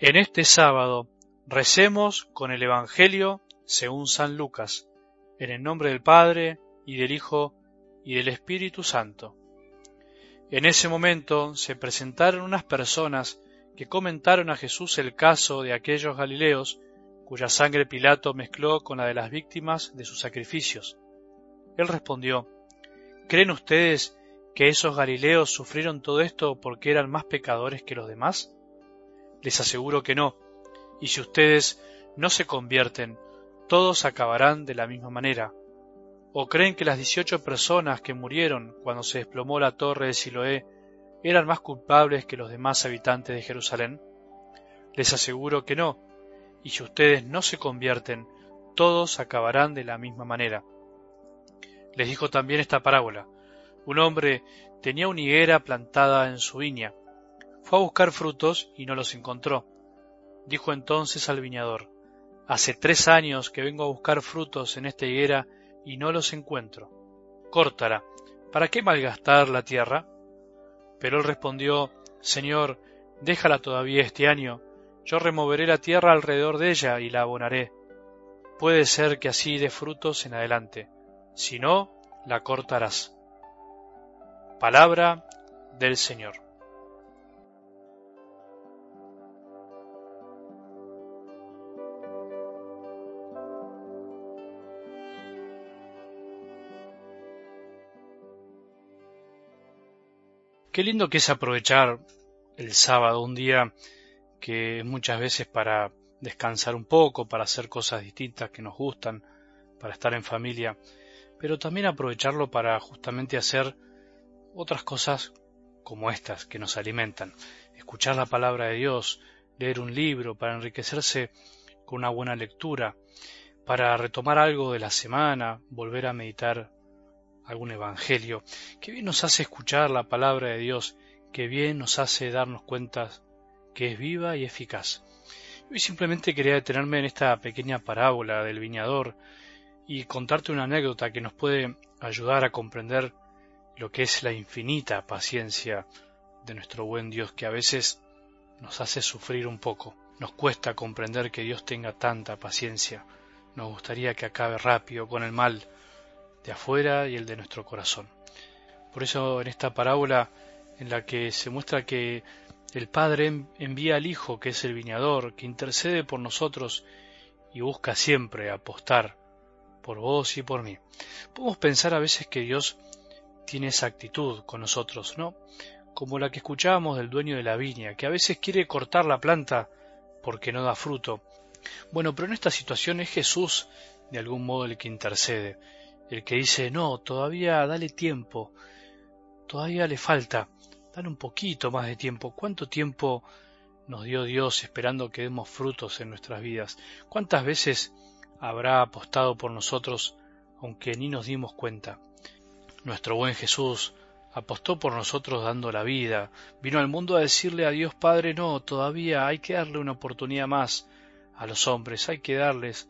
En este sábado recemos con el Evangelio según San Lucas, en el nombre del Padre y del Hijo y del Espíritu Santo. En ese momento se presentaron unas personas que comentaron a Jesús el caso de aquellos Galileos cuya sangre Pilato mezcló con la de las víctimas de sus sacrificios. Él respondió, ¿Creen ustedes que esos Galileos sufrieron todo esto porque eran más pecadores que los demás? Les aseguro que no, y si ustedes no se convierten, todos acabarán de la misma manera. ¿O creen que las dieciocho personas que murieron cuando se desplomó la torre de Siloé eran más culpables que los demás habitantes de Jerusalén? Les aseguro que no, y si ustedes no se convierten, todos acabarán de la misma manera. Les dijo también esta parábola. Un hombre tenía una higuera plantada en su viña fue a buscar frutos y no los encontró. Dijo entonces al viñador, Hace tres años que vengo a buscar frutos en esta higuera y no los encuentro. Córtala, ¿para qué malgastar la tierra? Pero él respondió, Señor, déjala todavía este año, yo removeré la tierra alrededor de ella y la abonaré. Puede ser que así dé frutos en adelante, si no, la cortarás. Palabra del Señor. Qué lindo que es aprovechar el sábado, un día que muchas veces para descansar un poco, para hacer cosas distintas que nos gustan, para estar en familia, pero también aprovecharlo para justamente hacer otras cosas como estas que nos alimentan, escuchar la palabra de Dios, leer un libro para enriquecerse con una buena lectura, para retomar algo de la semana, volver a meditar algún evangelio. Qué bien nos hace escuchar la palabra de Dios, qué bien nos hace darnos cuenta que es viva y eficaz. Hoy simplemente quería detenerme en esta pequeña parábola del viñador y contarte una anécdota que nos puede ayudar a comprender lo que es la infinita paciencia de nuestro buen Dios que a veces nos hace sufrir un poco. Nos cuesta comprender que Dios tenga tanta paciencia. Nos gustaría que acabe rápido con el mal, de afuera y el de nuestro corazón. Por eso en esta parábola en la que se muestra que el Padre envía al Hijo, que es el viñador, que intercede por nosotros y busca siempre apostar por vos y por mí. Podemos pensar a veces que Dios tiene esa actitud con nosotros, ¿no? Como la que escuchábamos del dueño de la viña, que a veces quiere cortar la planta porque no da fruto. Bueno, pero en esta situación es Jesús de algún modo el que intercede el que dice, no, todavía dale tiempo, todavía le falta, dale un poquito más de tiempo. ¿Cuánto tiempo nos dio Dios esperando que demos frutos en nuestras vidas? ¿Cuántas veces habrá apostado por nosotros aunque ni nos dimos cuenta? Nuestro buen Jesús apostó por nosotros dando la vida, vino al mundo a decirle a Dios Padre, no, todavía hay que darle una oportunidad más a los hombres, hay que darles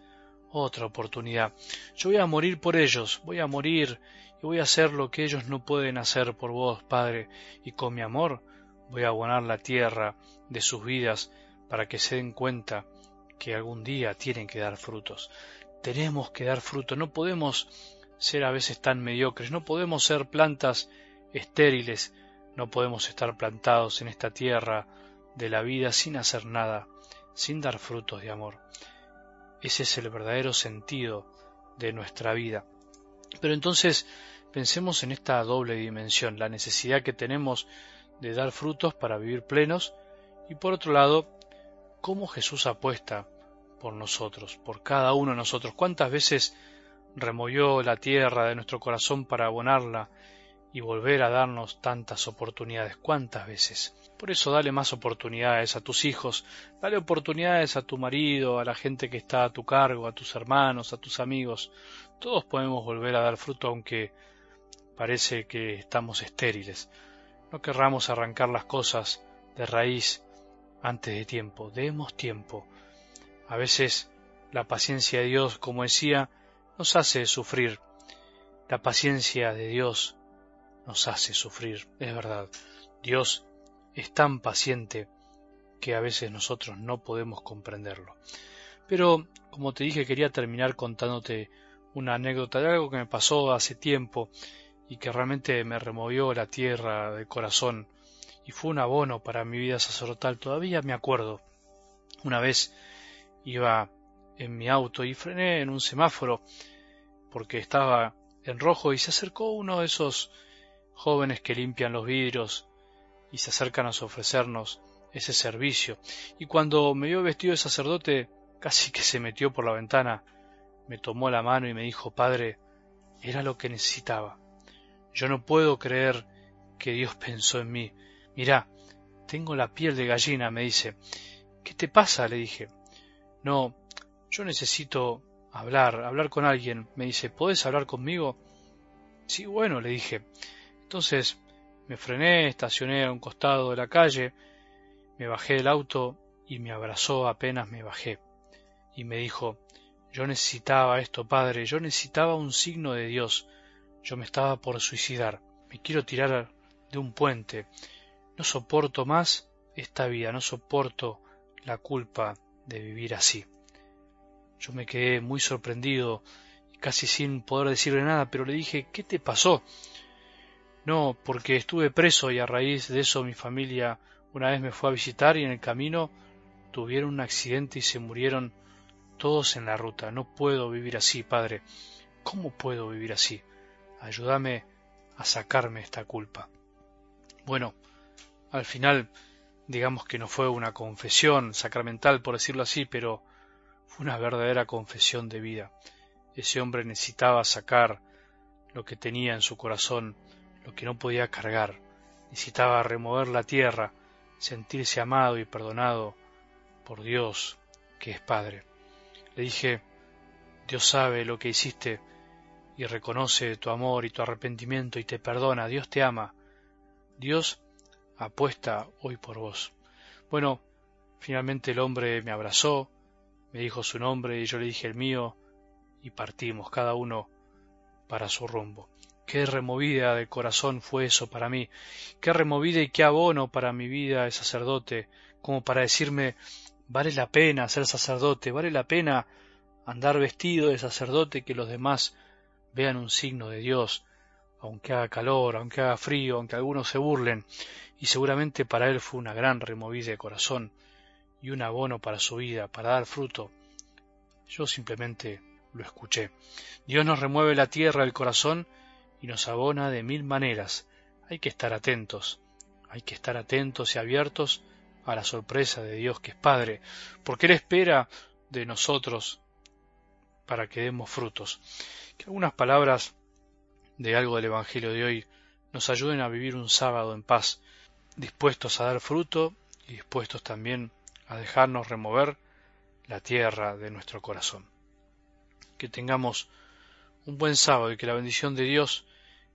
otra oportunidad. Yo voy a morir por ellos, voy a morir y voy a hacer lo que ellos no pueden hacer por vos, Padre, y con mi amor voy a abonar la tierra de sus vidas para que se den cuenta que algún día tienen que dar frutos. Tenemos que dar frutos, no podemos ser a veces tan mediocres, no podemos ser plantas estériles, no podemos estar plantados en esta tierra de la vida sin hacer nada, sin dar frutos de amor. Ese es el verdadero sentido de nuestra vida. Pero entonces pensemos en esta doble dimensión, la necesidad que tenemos de dar frutos para vivir plenos y por otro lado, cómo Jesús apuesta por nosotros, por cada uno de nosotros. ¿Cuántas veces removió la tierra de nuestro corazón para abonarla y volver a darnos tantas oportunidades? ¿Cuántas veces? Por eso dale más oportunidades a tus hijos, dale oportunidades a tu marido, a la gente que está a tu cargo, a tus hermanos, a tus amigos. Todos podemos volver a dar fruto aunque parece que estamos estériles. No querramos arrancar las cosas de raíz antes de tiempo, demos tiempo. A veces la paciencia de Dios, como decía, nos hace sufrir. La paciencia de Dios nos hace sufrir, es verdad. Dios es tan paciente que a veces nosotros no podemos comprenderlo. Pero, como te dije, quería terminar contándote una anécdota de algo que me pasó hace tiempo y que realmente me removió la tierra del corazón y fue un abono para mi vida sacerdotal. Todavía me acuerdo. Una vez iba en mi auto y frené en un semáforo porque estaba en rojo y se acercó uno de esos jóvenes que limpian los vidrios y se acercan a ofrecernos ese servicio. Y cuando me vio vestido de sacerdote, casi que se metió por la ventana, me tomó la mano y me dijo, Padre, era lo que necesitaba. Yo no puedo creer que Dios pensó en mí. Mirá, tengo la piel de gallina, me dice. ¿Qué te pasa? le dije. No, yo necesito hablar, hablar con alguien. Me dice, ¿puedes hablar conmigo? Sí, bueno, le dije. Entonces me frené, estacioné a un costado de la calle, me bajé del auto y me abrazó apenas me bajé. Y me dijo, yo necesitaba esto, padre, yo necesitaba un signo de Dios. Yo me estaba por suicidar. Me quiero tirar de un puente. No soporto más esta vida, no soporto la culpa de vivir así. Yo me quedé muy sorprendido casi sin poder decirle nada, pero le dije, ¿qué te pasó? No, porque estuve preso y a raíz de eso mi familia una vez me fue a visitar y en el camino tuvieron un accidente y se murieron todos en la ruta. No puedo vivir así, Padre. ¿Cómo puedo vivir así? Ayúdame a sacarme esta culpa. Bueno, al final digamos que no fue una confesión sacramental, por decirlo así, pero fue una verdadera confesión de vida. Ese hombre necesitaba sacar lo que tenía en su corazón, lo que no podía cargar. Necesitaba remover la tierra, sentirse amado y perdonado por Dios, que es Padre. Le dije, Dios sabe lo que hiciste y reconoce tu amor y tu arrepentimiento y te perdona. Dios te ama. Dios apuesta hoy por vos. Bueno, finalmente el hombre me abrazó, me dijo su nombre y yo le dije el mío y partimos cada uno para su rumbo. Qué removida de corazón fue eso para mí, qué removida y qué abono para mi vida de sacerdote, como para decirme vale la pena ser sacerdote, vale la pena andar vestido de sacerdote que los demás vean un signo de Dios, aunque haga calor, aunque haga frío, aunque algunos se burlen, y seguramente para él fue una gran removida de corazón y un abono para su vida, para dar fruto. Yo simplemente lo escuché. Dios nos remueve la tierra del corazón y nos abona de mil maneras. Hay que estar atentos, hay que estar atentos y abiertos a la sorpresa de Dios que es Padre, porque Él espera de nosotros para que demos frutos. Que algunas palabras de algo del Evangelio de hoy nos ayuden a vivir un sábado en paz, dispuestos a dar fruto y dispuestos también a dejarnos remover la tierra de nuestro corazón. Que tengamos un buen sábado y que la bendición de Dios,